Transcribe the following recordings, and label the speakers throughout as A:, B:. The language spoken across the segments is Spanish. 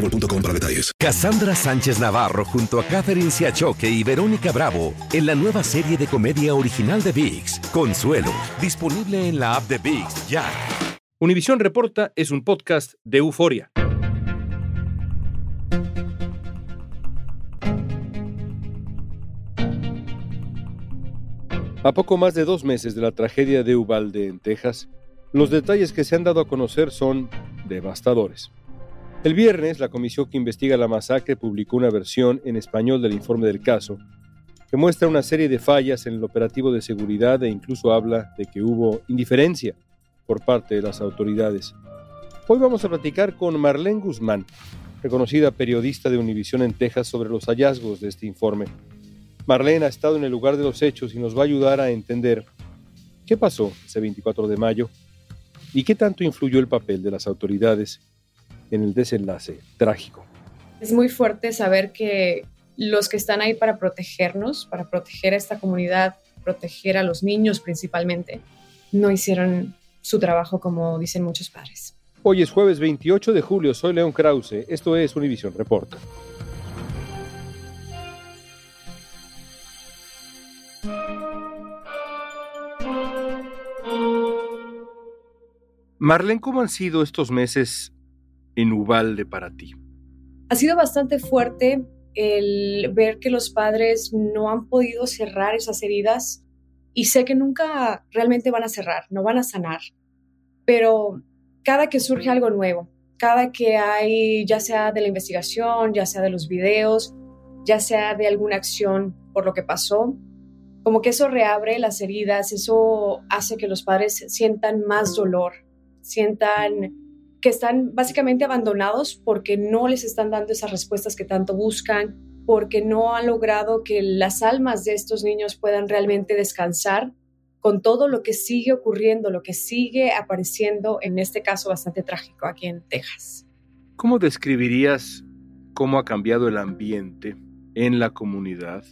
A: boostmobile.com para detalles.
B: Cassandra Sánchez Navarro junto a Catherine Siachoque y Verónica Bravo en la nueva serie de comedia original de VIX, Consuelo, disponible en la app de VIX ya.
C: Univisión Reporta es un podcast de euforia. A poco más de dos meses de la tragedia de Uvalde en Texas, los detalles que se han dado a conocer son devastadores. El viernes, la comisión que investiga la masacre publicó una versión en español del informe del caso, que muestra una serie de fallas en el operativo de seguridad e incluso habla de que hubo indiferencia por parte de las autoridades. Hoy vamos a platicar con Marlene Guzmán, reconocida periodista de Univisión en Texas, sobre los hallazgos de este informe. Marlene ha estado en el lugar de los hechos y nos va a ayudar a entender qué pasó ese 24 de mayo y qué tanto influyó el papel de las autoridades en el desenlace trágico.
D: Es muy fuerte saber que los que están ahí para protegernos, para proteger a esta comunidad, proteger a los niños principalmente, no hicieron su trabajo como dicen muchos padres.
C: Hoy es jueves 28 de julio, soy León Krause, esto es Univision Reporta. Marlene, ¿cómo han sido estos meses en Ubalde para ti?
D: Ha sido bastante fuerte el ver que los padres no han podido cerrar esas heridas y sé que nunca realmente van a cerrar, no van a sanar, pero cada que surge algo nuevo, cada que hay, ya sea de la investigación, ya sea de los videos, ya sea de alguna acción por lo que pasó, como que eso reabre las heridas, eso hace que los padres sientan más dolor, sientan que están básicamente abandonados porque no les están dando esas respuestas que tanto buscan, porque no han logrado que las almas de estos niños puedan realmente descansar con todo lo que sigue ocurriendo, lo que sigue apareciendo, en este caso bastante trágico aquí en Texas.
C: ¿Cómo describirías cómo ha cambiado el ambiente en la comunidad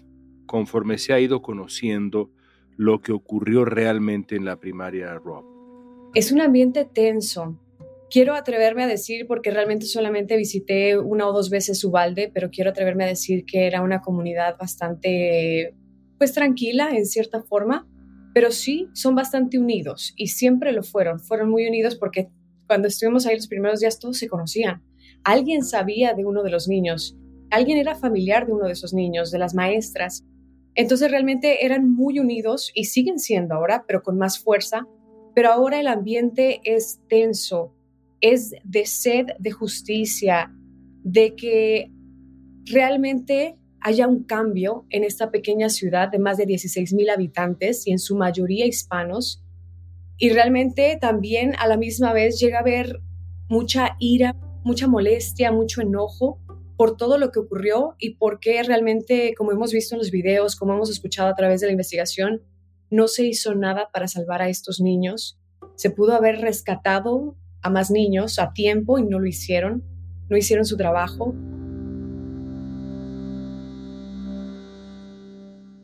C: conforme se ha ido conociendo lo que ocurrió realmente en la primaria Rob?
D: Es un ambiente tenso. Quiero atreverme a decir, porque realmente solamente visité una o dos veces Ubalde, pero quiero atreverme a decir que era una comunidad bastante, pues tranquila en cierta forma, pero sí son bastante unidos y siempre lo fueron. Fueron muy unidos porque cuando estuvimos ahí los primeros días todos se conocían. Alguien sabía de uno de los niños, alguien era familiar de uno de esos niños, de las maestras. Entonces realmente eran muy unidos y siguen siendo ahora, pero con más fuerza. Pero ahora el ambiente es tenso, es de sed de justicia, de que realmente haya un cambio en esta pequeña ciudad de más de 16 mil habitantes y en su mayoría hispanos. Y realmente también a la misma vez llega a haber mucha ira, mucha molestia, mucho enojo por todo lo que ocurrió y por qué realmente, como hemos visto en los videos, como hemos escuchado a través de la investigación, no se hizo nada para salvar a estos niños. Se pudo haber rescatado a más niños a tiempo y no lo hicieron, no hicieron su trabajo.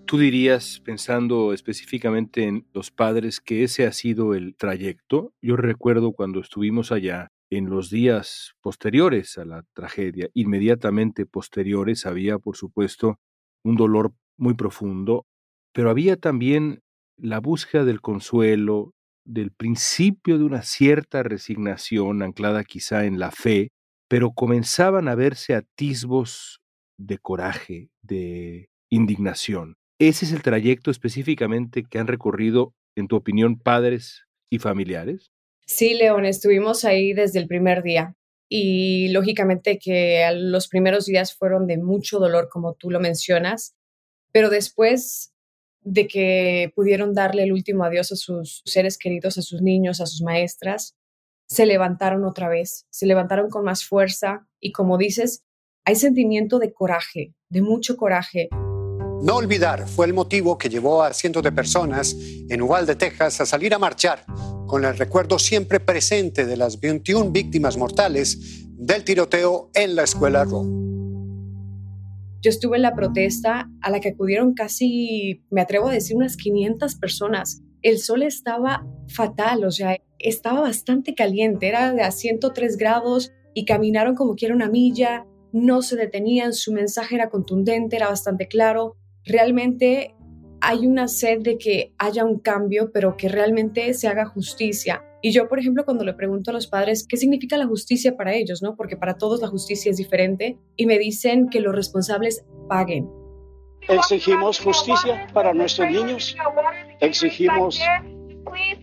C: ¿Tú dirías, pensando específicamente en los padres, que ese ha sido el trayecto? Yo recuerdo cuando estuvimos allá, en los días posteriores a la tragedia, inmediatamente posteriores, había, por supuesto, un dolor muy profundo, pero había también la búsqueda del consuelo, del principio de una cierta resignación anclada quizá en la fe, pero comenzaban a verse atisbos de coraje, de indignación. ¿Ese es el trayecto específicamente que han recorrido, en tu opinión, padres y familiares?
D: Sí, León, estuvimos ahí desde el primer día. y lógicamente que los primeros días fueron de mucho dolor, como tú lo mencionas, pero después de que pudieron darle el último adiós a sus seres queridos, a sus niños, a sus maestras, se levantaron otra vez, se levantaron con más fuerza y como dices, hay sentimiento de coraje, de mucho coraje.
E: No olvidar fue el motivo que llevó a cientos de personas en Uvalde, Texas, a salir a marchar con el recuerdo siempre presente de las 21 víctimas mortales del tiroteo en la escuela Rowe.
D: Yo estuve en la protesta a la que acudieron casi, me atrevo a decir, unas 500 personas. El sol estaba fatal, o sea, estaba bastante caliente, era de a 103 grados y caminaron como quiera una milla, no se detenían, su mensaje era contundente, era bastante claro. Realmente hay una sed de que haya un cambio, pero que realmente se haga justicia. Y yo, por ejemplo, cuando le pregunto a los padres qué significa la justicia para ellos, ¿no? Porque para todos la justicia es diferente, y me dicen que los responsables paguen.
F: Exigimos justicia para nuestros niños, exigimos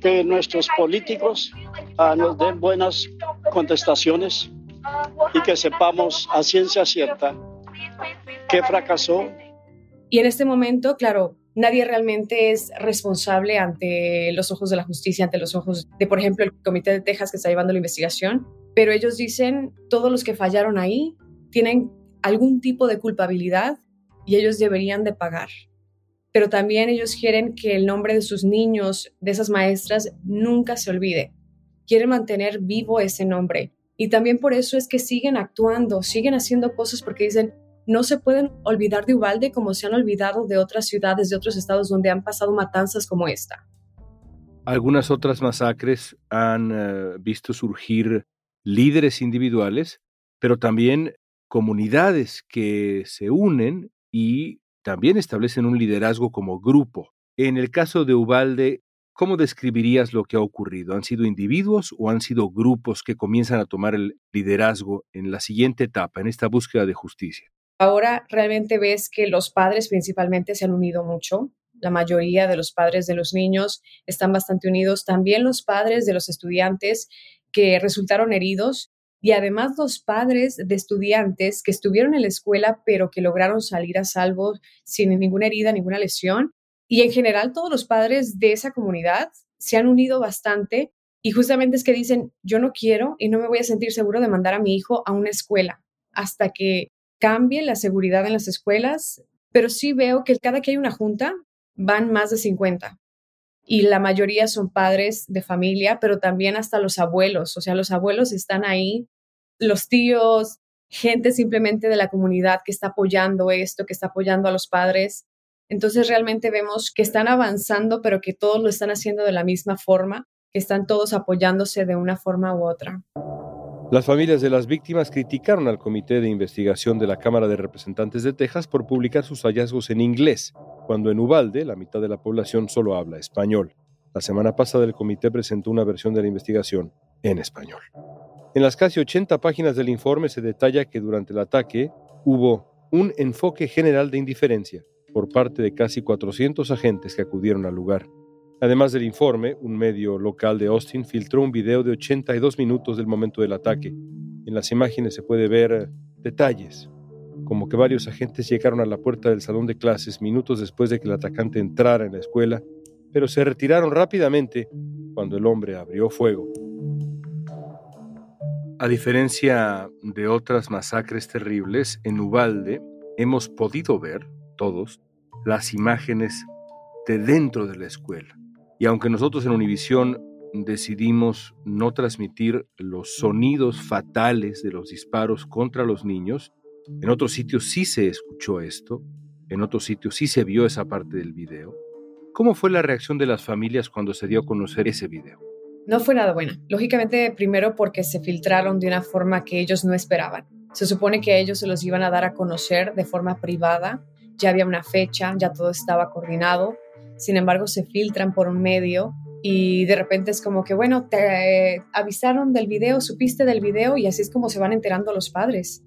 F: que nuestros políticos ah, nos den buenas contestaciones y que sepamos a ciencia cierta qué fracasó.
D: Y en este momento, claro, nadie realmente es responsable ante los ojos de la justicia, ante los ojos de, por ejemplo, el Comité de Texas que está llevando la investigación, pero ellos dicen, todos los que fallaron ahí tienen algún tipo de culpabilidad y ellos deberían de pagar. Pero también ellos quieren que el nombre de sus niños, de esas maestras, nunca se olvide. Quieren mantener vivo ese nombre. Y también por eso es que siguen actuando, siguen haciendo cosas porque dicen, no se pueden olvidar de Ubalde como se han olvidado de otras ciudades, de otros estados donde han pasado matanzas como esta.
C: Algunas otras masacres han eh, visto surgir líderes individuales, pero también comunidades que se unen y también establecen un liderazgo como grupo. En el caso de Ubalde, ¿cómo describirías lo que ha ocurrido? ¿Han sido individuos o han sido grupos que comienzan a tomar el liderazgo en la siguiente etapa, en esta búsqueda de justicia?
D: Ahora realmente ves que los padres principalmente se han unido mucho. La mayoría de los padres de los niños están bastante unidos. También los padres de los estudiantes que resultaron heridos y además los padres de estudiantes que estuvieron en la escuela pero que lograron salir a salvo sin ninguna herida, ninguna lesión. Y en general todos los padres de esa comunidad se han unido bastante y justamente es que dicen, yo no quiero y no me voy a sentir seguro de mandar a mi hijo a una escuela hasta que cambie la seguridad en las escuelas, pero sí veo que cada que hay una junta van más de 50 y la mayoría son padres de familia, pero también hasta los abuelos, o sea, los abuelos están ahí, los tíos, gente simplemente de la comunidad que está apoyando esto, que está apoyando a los padres. Entonces realmente vemos que están avanzando, pero que todos lo están haciendo de la misma forma, que están todos apoyándose de una forma u otra.
C: Las familias de las víctimas criticaron al Comité de Investigación de la Cámara de Representantes de Texas por publicar sus hallazgos en inglés, cuando en Ubalde la mitad de la población solo habla español. La semana pasada el comité presentó una versión de la investigación en español. En las casi 80 páginas del informe se detalla que durante el ataque hubo un enfoque general de indiferencia por parte de casi 400 agentes que acudieron al lugar. Además del informe, un medio local de Austin filtró un video de 82 minutos del momento del ataque. En las imágenes se puede ver eh, detalles, como que varios agentes llegaron a la puerta del salón de clases minutos después de que el atacante entrara en la escuela, pero se retiraron rápidamente cuando el hombre abrió fuego. A diferencia de otras masacres terribles, en Ubalde hemos podido ver, todos, las imágenes de dentro de la escuela. Y aunque nosotros en Univisión decidimos no transmitir los sonidos fatales de los disparos contra los niños, en otros sitios sí se escuchó esto, en otros sitios sí se vio esa parte del video. ¿Cómo fue la reacción de las familias cuando se dio a conocer ese video?
D: No fue nada buena. Lógicamente, primero porque se filtraron de una forma que ellos no esperaban. Se supone que ellos se los iban a dar a conocer de forma privada. Ya había una fecha, ya todo estaba coordinado sin embargo se filtran por un medio y de repente es como que, bueno, te avisaron del video, supiste del video y así es como se van enterando los padres.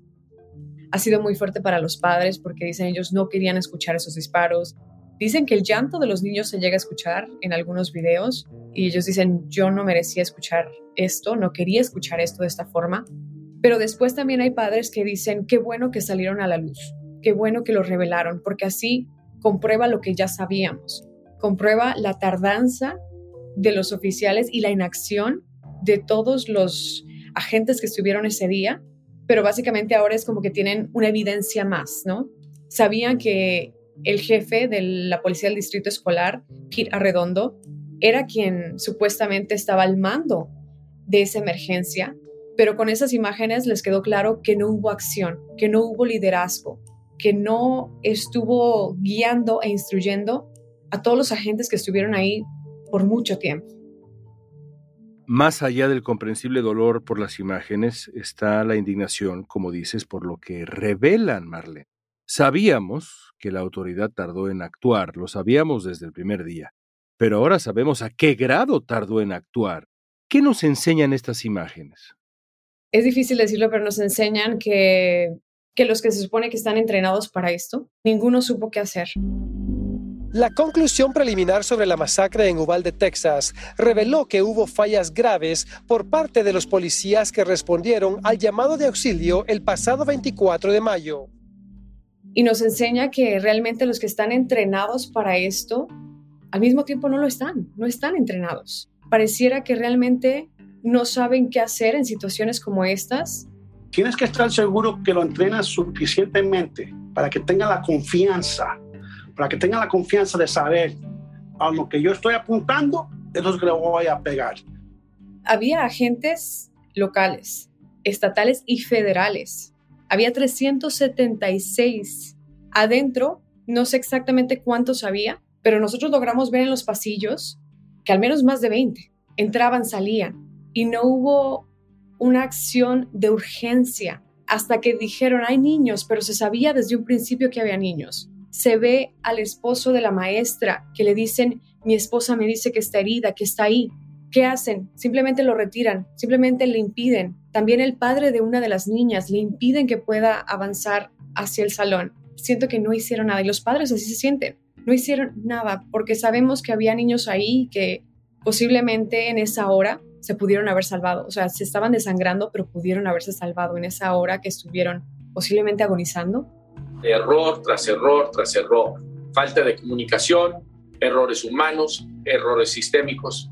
D: Ha sido muy fuerte para los padres porque dicen ellos no querían escuchar esos disparos. Dicen que el llanto de los niños se llega a escuchar en algunos videos y ellos dicen yo no merecía escuchar esto, no quería escuchar esto de esta forma. Pero después también hay padres que dicen, qué bueno que salieron a la luz, qué bueno que lo revelaron, porque así comprueba lo que ya sabíamos, comprueba la tardanza de los oficiales y la inacción de todos los agentes que estuvieron ese día, pero básicamente ahora es como que tienen una evidencia más, ¿no? Sabían que el jefe de la policía del distrito escolar, Pete Arredondo, era quien supuestamente estaba al mando de esa emergencia, pero con esas imágenes les quedó claro que no hubo acción, que no hubo liderazgo, que no estuvo guiando e instruyendo a todos los agentes que estuvieron ahí por mucho tiempo.
C: Más allá del comprensible dolor por las imágenes está la indignación, como dices, por lo que revelan, Marlene. Sabíamos que la autoridad tardó en actuar, lo sabíamos desde el primer día, pero ahora sabemos a qué grado tardó en actuar. ¿Qué nos enseñan estas imágenes?
D: Es difícil decirlo, pero nos enseñan que, que los que se supone que están entrenados para esto, ninguno supo qué hacer.
G: La conclusión preliminar sobre la masacre en Uvalde, Texas, reveló que hubo fallas graves por parte de los policías que respondieron al llamado de auxilio el pasado 24 de mayo.
D: Y nos enseña que realmente los que están entrenados para esto, al mismo tiempo no lo están, no están entrenados. Pareciera que realmente no saben qué hacer en situaciones como estas.
H: Tienes que estar seguro que lo entrenas suficientemente para que tenga la confianza para que tengan la confianza de saber a lo que yo estoy apuntando, es lo que le voy a pegar.
D: Había agentes locales, estatales y federales. Había 376 adentro, no sé exactamente cuántos había, pero nosotros logramos ver en los pasillos que al menos más de 20 entraban, salían y no hubo una acción de urgencia hasta que dijeron hay niños, pero se sabía desde un principio que había niños se ve al esposo de la maestra que le dicen, mi esposa me dice que está herida, que está ahí. ¿Qué hacen? Simplemente lo retiran, simplemente le impiden. También el padre de una de las niñas le impiden que pueda avanzar hacia el salón. Siento que no hicieron nada y los padres así se sienten. No hicieron nada porque sabemos que había niños ahí que posiblemente en esa hora se pudieron haber salvado. O sea, se estaban desangrando, pero pudieron haberse salvado en esa hora que estuvieron posiblemente agonizando
I: error tras error tras error. Falta de comunicación, errores humanos, errores sistémicos.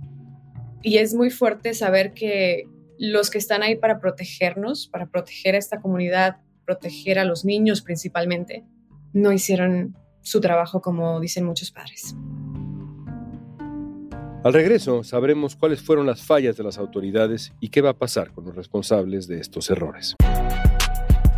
D: Y es muy fuerte saber que los que están ahí para protegernos, para proteger a esta comunidad, proteger a los niños principalmente, no hicieron su trabajo como dicen muchos padres.
C: Al regreso sabremos cuáles fueron las fallas de las autoridades y qué va a pasar con los responsables de estos errores.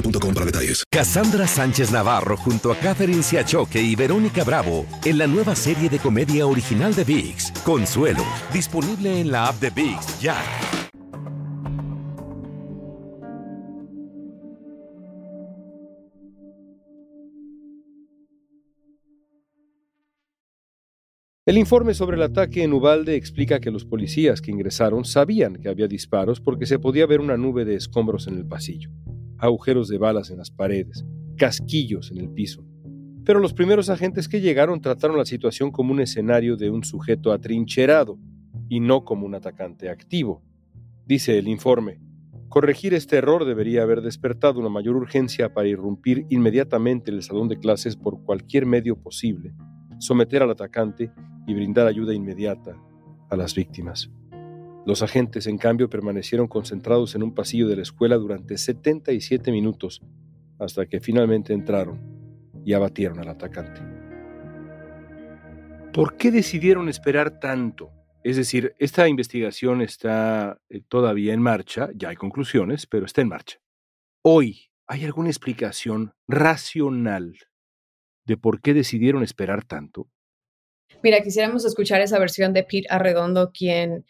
A: boostmobile para detalles.
B: Cassandra Sánchez Navarro junto a Catherine Siachoque y Verónica Bravo en la nueva serie de comedia original de VIX, Consuelo, disponible en la app de VIX ya.
C: El informe sobre el ataque en Ubalde explica que los policías que ingresaron sabían que había disparos porque se podía ver una nube de escombros en el pasillo agujeros de balas en las paredes, casquillos en el piso. Pero los primeros agentes que llegaron trataron la situación como un escenario de un sujeto atrincherado y no como un atacante activo. Dice el informe, corregir este error debería haber despertado una mayor urgencia para irrumpir inmediatamente en el salón de clases por cualquier medio posible, someter al atacante y brindar ayuda inmediata a las víctimas. Los agentes, en cambio, permanecieron concentrados en un pasillo de la escuela durante 77 minutos hasta que finalmente entraron y abatieron al atacante. ¿Por qué decidieron esperar tanto? Es decir, esta investigación está eh, todavía en marcha, ya hay conclusiones, pero está en marcha. Hoy, ¿Hay alguna explicación racional de por qué decidieron esperar tanto?
D: Mira, quisiéramos escuchar esa versión de Pete Arredondo, quien,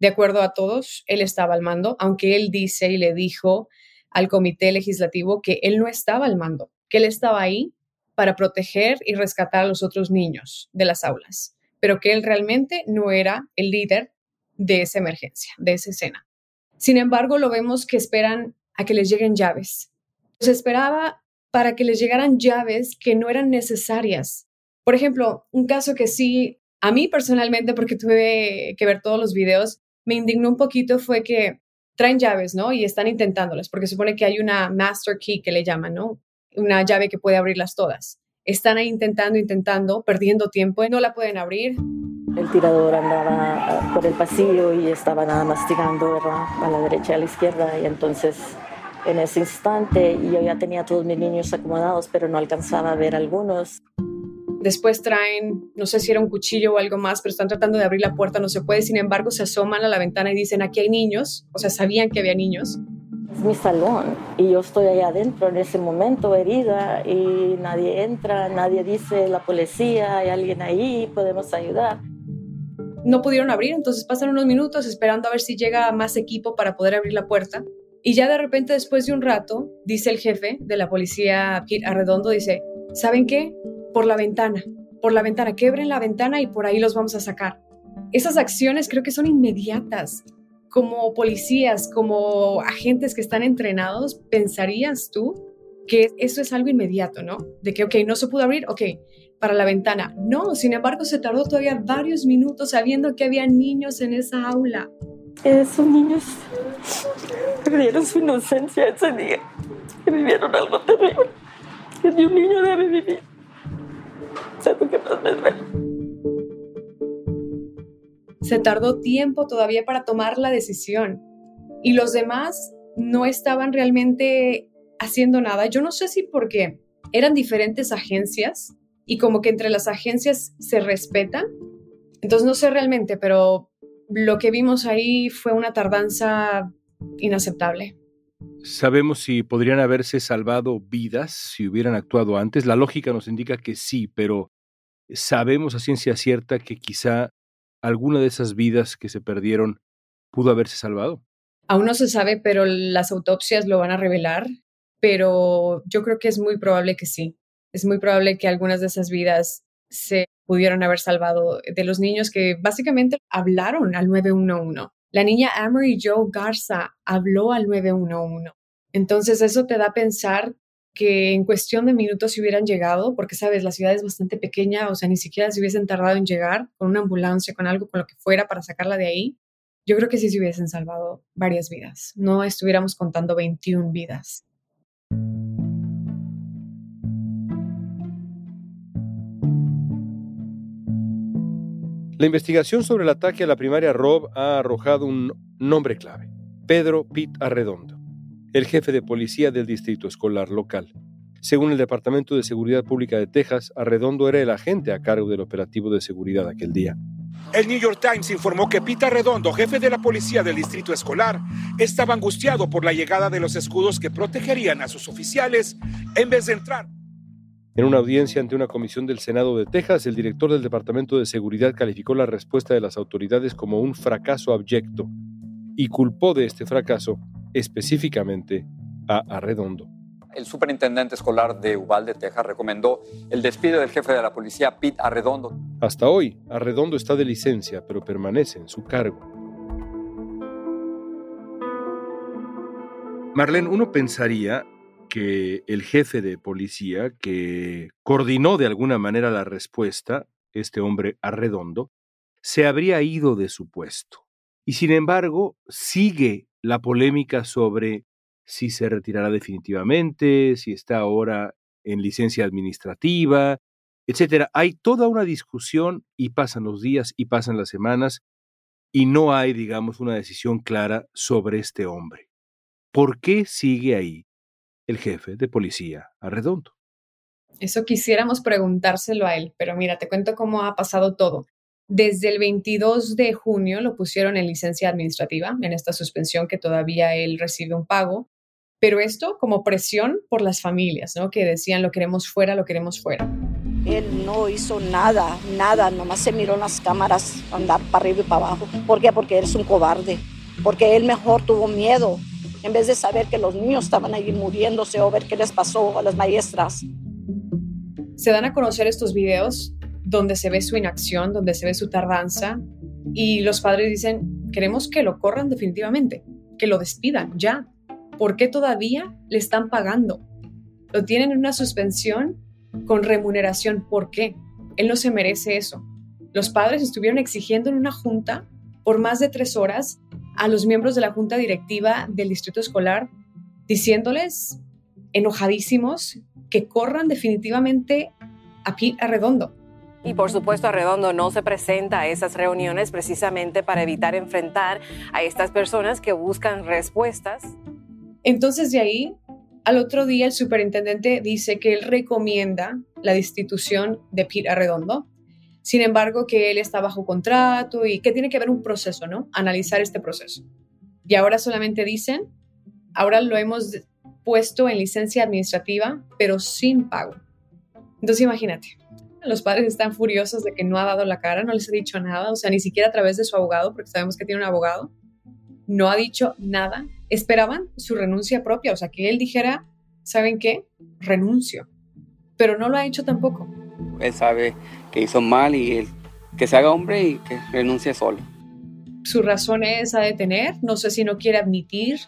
D: de acuerdo a todos, él estaba al mando, aunque él dice y le dijo al comité legislativo que él no estaba al mando, que él estaba ahí para proteger y rescatar a los otros niños de las aulas, pero que él realmente no era el líder de esa emergencia, de esa escena. Sin embargo, lo vemos que esperan a que les lleguen llaves. Se esperaba para que les llegaran llaves que no eran necesarias. Por ejemplo, un caso que sí, a mí personalmente, porque tuve que ver todos los videos, me indignó un poquito fue que traen llaves, ¿no? Y están intentándolas, porque supone que hay una master key que le llaman, ¿no? Una llave que puede abrirlas todas. Están ahí intentando, intentando, perdiendo tiempo y no la pueden abrir.
J: El tirador andaba ah, por el pasillo y estaba nada más tirando a la derecha y a la izquierda y entonces en ese instante yo ya tenía todos mis niños acomodados pero no alcanzaba a ver algunos.
D: Después traen, no sé si era un cuchillo o algo más, pero están tratando de abrir la puerta, no se puede. Sin embargo, se asoman a la ventana y dicen, aquí hay niños. O sea, sabían que había niños.
J: Es mi salón y yo estoy allá adentro en ese momento herida y nadie entra, nadie dice la policía, hay alguien ahí, podemos ayudar
D: no pudieron abrir, entonces pasan unos minutos esperando a ver si llega más equipo para poder abrir la puerta. Y ya de repente, después de un rato, dice el jefe de la policía, Pete Arredondo, dice, ¿saben qué? Por la ventana, por la ventana, quebren la ventana y por ahí los vamos a sacar. Esas acciones creo que son inmediatas. Como policías, como agentes que están entrenados, ¿pensarías tú que eso es algo inmediato, ¿no? De que, ok, no se pudo abrir, ok, para la ventana. No, sin embargo, se tardó todavía varios minutos sabiendo que había niños en esa aula.
J: Esos niños perdieron su inocencia ese día vivieron algo terrible que ni un niño debe vivir.
D: Se tardó tiempo todavía para tomar la decisión y los demás no estaban realmente haciendo nada. Yo no sé si porque eran diferentes agencias y como que entre las agencias se respetan. Entonces no sé realmente, pero lo que vimos ahí fue una tardanza inaceptable.
C: ¿Sabemos si podrían haberse salvado vidas si hubieran actuado antes? La lógica nos indica que sí, pero sabemos a ciencia cierta que quizá alguna de esas vidas que se perdieron pudo haberse salvado.
D: Aún no se sabe, pero las autopsias lo van a revelar, pero yo creo que es muy probable que sí es muy probable que algunas de esas vidas se pudieron haber salvado de los niños que básicamente hablaron al 911. La niña Amory Joe Garza habló al 911. Entonces eso te da a pensar que en cuestión de minutos se hubieran llegado, porque sabes, la ciudad es bastante pequeña, o sea, ni siquiera se hubiesen tardado en llegar con una ambulancia, con algo, con lo que fuera para sacarla de ahí. Yo creo que sí se hubiesen salvado varias vidas. No estuviéramos contando 21 vidas.
C: La investigación sobre el ataque a la primaria Rob ha arrojado un nombre clave, Pedro Pitt Arredondo, el jefe de policía del distrito escolar local. Según el Departamento de Seguridad Pública de Texas, Arredondo era el agente a cargo del operativo de seguridad aquel día.
K: El New York Times informó que Pete Arredondo, jefe de la policía del distrito escolar, estaba angustiado por la llegada de los escudos que protegerían a sus oficiales en vez de entrar
C: en una audiencia ante una comisión del Senado de Texas, el director del Departamento de Seguridad calificó la respuesta de las autoridades como un fracaso abyecto y culpó de este fracaso específicamente a Arredondo.
L: El superintendente escolar de Uvalde, Texas, recomendó el despido del jefe de la policía, Pete Arredondo.
C: Hasta hoy, Arredondo está de licencia, pero permanece en su cargo. Marlene, uno pensaría que el jefe de policía, que coordinó de alguna manera la respuesta, este hombre arredondo, se habría ido de su puesto. Y sin embargo, sigue la polémica sobre si se retirará definitivamente, si está ahora en licencia administrativa, etcétera. Hay toda una discusión y pasan los días y pasan las semanas y no hay, digamos, una decisión clara sobre este hombre. ¿Por qué sigue ahí? El jefe de policía Arredondo.
D: Eso quisiéramos preguntárselo a él, pero mira, te cuento cómo ha pasado todo. Desde el 22 de junio lo pusieron en licencia administrativa, en esta suspensión que todavía él recibe un pago. Pero esto como presión por las familias, ¿no? Que decían lo queremos fuera, lo queremos fuera.
M: Él no hizo nada, nada, nomás se miró en las cámaras andar para arriba y para abajo. ¿Por qué? Porque él es un cobarde, porque él mejor tuvo miedo en vez de saber que los niños estaban ahí muriéndose o ver qué les pasó a las maestras.
D: Se dan a conocer estos videos donde se ve su inacción, donde se ve su tardanza y los padres dicen, queremos que lo corran definitivamente, que lo despidan ya. ¿Por qué todavía le están pagando? Lo tienen en una suspensión con remuneración. ¿Por qué? Él no se merece eso. Los padres estuvieron exigiendo en una junta por más de tres horas a los miembros de la junta directiva del distrito escolar, diciéndoles, enojadísimos, que corran definitivamente a Pete Arredondo.
N: Y por supuesto, Arredondo no se presenta a esas reuniones precisamente para evitar enfrentar a estas personas que buscan respuestas.
D: Entonces, de ahí al otro día el superintendente dice que él recomienda la destitución de Pete Arredondo, sin embargo que él está bajo contrato y que tiene que haber un proceso, ¿no? Analizar este proceso. Y ahora solamente dicen, ahora lo hemos puesto en licencia administrativa, pero sin pago. Entonces imagínate, los padres están furiosos de que no ha dado la cara, no les ha dicho nada, o sea, ni siquiera a través de su abogado, porque sabemos que tiene un abogado, no ha dicho nada esperaban su renuncia propia, o sea, que él dijera, ¿saben qué? Renuncio. Pero no lo ha hecho tampoco.
O: Él sabe que hizo mal y que se haga hombre y que renuncie solo.
D: Su razón es a detener, no sé si no quiere admitir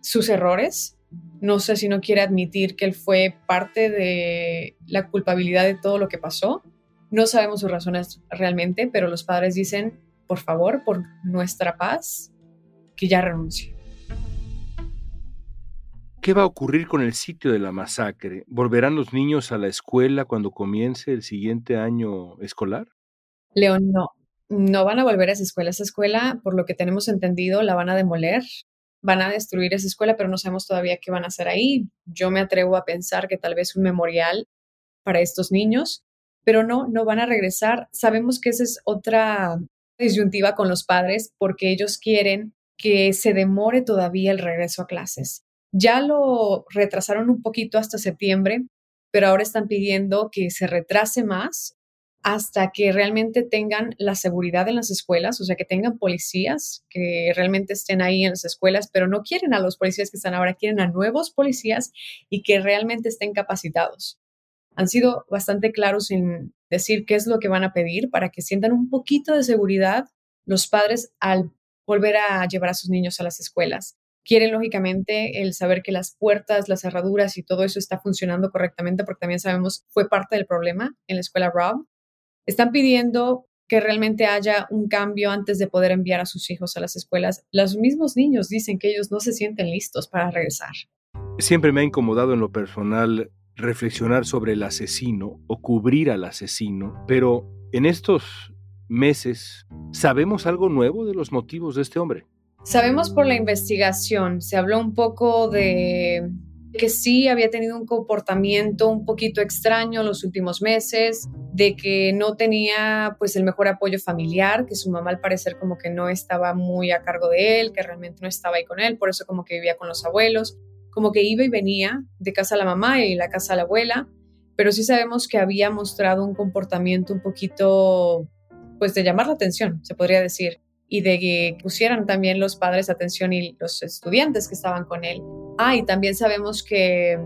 D: sus errores, no sé si no quiere admitir que él fue parte de la culpabilidad de todo lo que pasó. No sabemos sus razones realmente, pero los padres dicen, por favor, por nuestra paz, que ya renuncie.
C: ¿Qué va a ocurrir con el sitio de la masacre? ¿Volverán los niños a la escuela cuando comience el siguiente año escolar?
D: León, no. No van a volver a esa escuela. Esa escuela, por lo que tenemos entendido, la van a demoler. Van a destruir esa escuela, pero no sabemos todavía qué van a hacer ahí. Yo me atrevo a pensar que tal vez un memorial para estos niños, pero no, no van a regresar. Sabemos que esa es otra disyuntiva con los padres porque ellos quieren que se demore todavía el regreso a clases. Ya lo retrasaron un poquito hasta septiembre, pero ahora están pidiendo que se retrase más hasta que realmente tengan la seguridad en las escuelas, o sea, que tengan policías que realmente estén ahí en las escuelas, pero no quieren a los policías que están ahora, quieren a nuevos policías y que realmente estén capacitados. Han sido bastante claros en decir qué es lo que van a pedir para que sientan un poquito de seguridad los padres al volver a llevar a sus niños a las escuelas quieren lógicamente el saber que las puertas, las cerraduras y todo eso está funcionando correctamente, porque también sabemos fue parte del problema en la escuela Rob. Están pidiendo que realmente haya un cambio antes de poder enviar a sus hijos a las escuelas. Los mismos niños dicen que ellos no se sienten listos para regresar.
C: Siempre me ha incomodado en lo personal reflexionar sobre el asesino o cubrir al asesino, pero en estos meses, ¿sabemos algo nuevo de los motivos de este hombre?
D: Sabemos por la investigación, se habló un poco de que sí había tenido un comportamiento un poquito extraño los últimos meses, de que no tenía pues el mejor apoyo familiar, que su mamá al parecer como que no estaba muy a cargo de él, que realmente no estaba ahí con él, por eso como que vivía con los abuelos, como que iba y venía de casa a la mamá y la casa a la abuela, pero sí sabemos que había mostrado un comportamiento un poquito pues de llamar la atención, se podría decir y de que pusieran también los padres atención y los estudiantes que estaban con él. Ah, y también sabemos que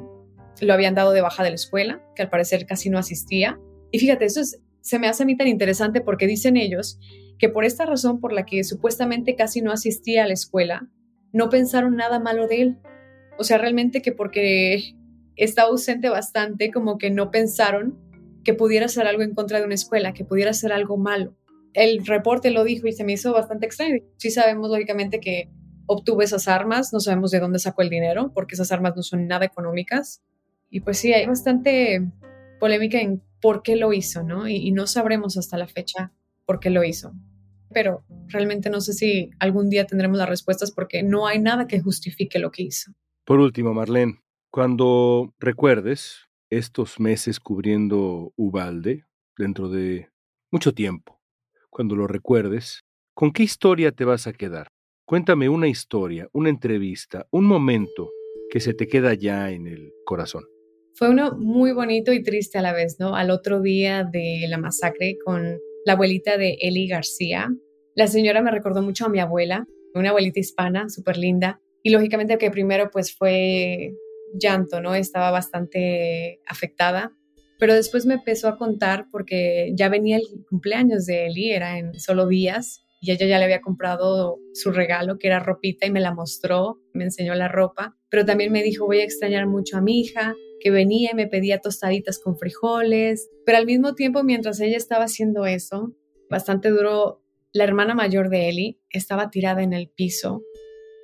D: lo habían dado de baja de la escuela, que al parecer casi no asistía. Y fíjate, eso se me hace a mí tan interesante porque dicen ellos que por esta razón por la que supuestamente casi no asistía a la escuela, no pensaron nada malo de él. O sea, realmente que porque está ausente bastante, como que no pensaron que pudiera hacer algo en contra de una escuela, que pudiera hacer algo malo el reporte lo dijo y se me hizo bastante extraño. Sí sabemos lógicamente que obtuvo esas armas, no sabemos de dónde sacó el dinero, porque esas armas no son nada económicas. Y pues sí, hay bastante polémica en por qué lo hizo, ¿no? Y, y no sabremos hasta la fecha por qué lo hizo. Pero realmente no sé si algún día tendremos las respuestas porque no hay nada que justifique lo que hizo.
C: Por último, Marlene, cuando recuerdes estos meses cubriendo Ubalde dentro de mucho tiempo, cuando lo recuerdes, ¿con qué historia te vas a quedar? Cuéntame una historia, una entrevista, un momento que se te queda ya en el corazón?
D: Fue uno muy bonito y triste a la vez, ¿no? Al otro día de la masacre con la abuelita de Eli García, la señora me recordó mucho a mi abuela, una abuelita hispana, súper linda, y lógicamente que primero pues fue llanto, ¿no? Estaba bastante afectada, pero después me empezó a contar porque ya venía el cumpleaños de Eli, era en solo días, y ella ya le había comprado su regalo, que era ropita, y me la mostró, me enseñó la ropa, pero también me dijo, voy a extrañar mucho a mi hija, que venía y me pedía tostaditas con frijoles, pero al mismo tiempo, mientras ella estaba haciendo eso, bastante duro, la hermana mayor de Eli estaba tirada en el piso,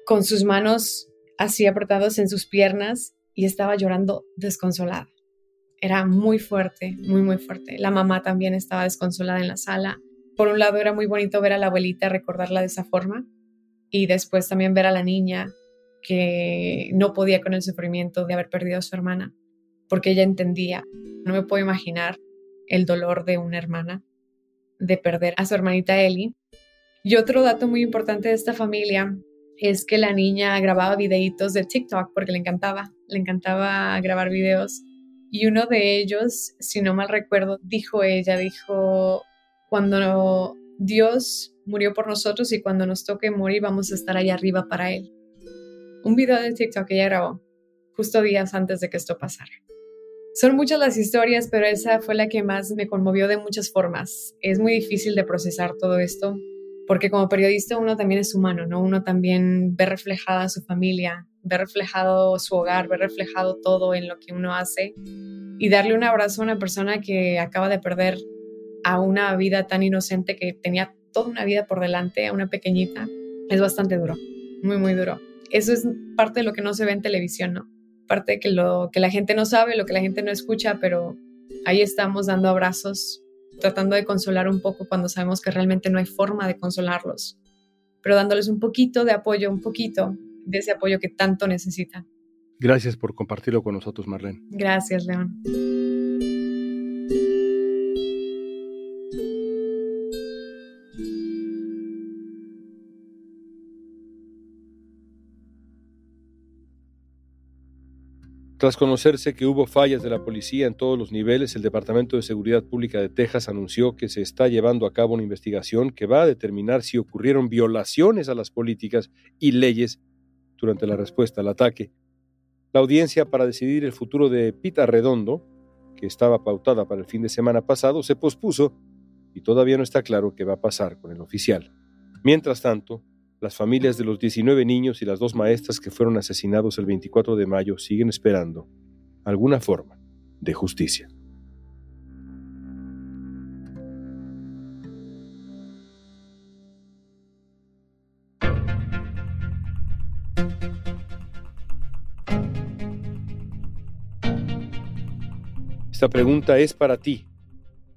D: con sus manos así apretadas en sus piernas y estaba llorando desconsolada. Era muy fuerte, muy, muy fuerte. La mamá también estaba desconsolada en la sala. Por un lado era muy bonito ver a la abuelita recordarla de esa forma y después también ver a la niña que no podía con el sufrimiento de haber perdido a su hermana, porque ella entendía, no me puedo imaginar el dolor de una hermana de perder a su hermanita Ellie. Y otro dato muy importante de esta familia es que la niña grababa videitos de TikTok porque le encantaba, le encantaba grabar videos. Y uno de ellos, si no mal recuerdo, dijo ella, dijo, cuando Dios murió por nosotros y cuando nos toque morir vamos a estar ahí arriba para Él. Un video de TikTok que ella grabó justo días antes de que esto pasara. Son muchas las historias, pero esa fue la que más me conmovió de muchas formas. Es muy difícil de procesar todo esto, porque como periodista uno también es humano, ¿no? Uno también ve reflejada su familia, ve reflejado su hogar, ve reflejado todo en lo que uno hace. Y darle un abrazo a una persona que acaba de perder a una vida tan inocente que tenía toda una vida por delante, a una pequeñita, es bastante duro, muy, muy duro. Eso es parte de lo que no se ve en televisión, ¿no? Parte de que lo que la gente no sabe, lo que la gente no escucha, pero ahí estamos dando abrazos, tratando de consolar un poco cuando sabemos que realmente no hay forma de consolarlos, pero dándoles un poquito de apoyo, un poquito de ese apoyo que tanto necesitan.
C: Gracias por compartirlo con nosotros, Marlene.
D: Gracias, León.
C: Tras conocerse que hubo fallas de la policía en todos los niveles, el Departamento de Seguridad Pública de Texas anunció que se está llevando a cabo una investigación que va a determinar si ocurrieron violaciones a las políticas y leyes durante la respuesta al ataque. La audiencia para decidir el futuro de Pita Redondo, que estaba pautada para el fin de semana pasado, se pospuso y todavía no está claro qué va a pasar con el oficial. Mientras tanto, las familias de los 19 niños y las dos maestras que fueron asesinados el 24 de mayo siguen esperando alguna forma de justicia. Esta pregunta es para ti.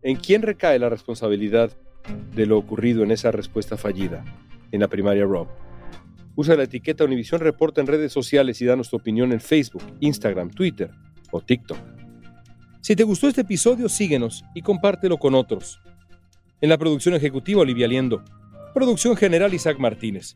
C: ¿En quién recae la responsabilidad de lo ocurrido en esa respuesta fallida? en la primaria Rob. Usa la etiqueta Univisión Reporta en redes sociales y danos tu opinión en Facebook, Instagram, Twitter o TikTok. Si te gustó este episodio, síguenos y compártelo con otros. En la producción ejecutiva, Olivia Liendo. Producción general, Isaac Martínez.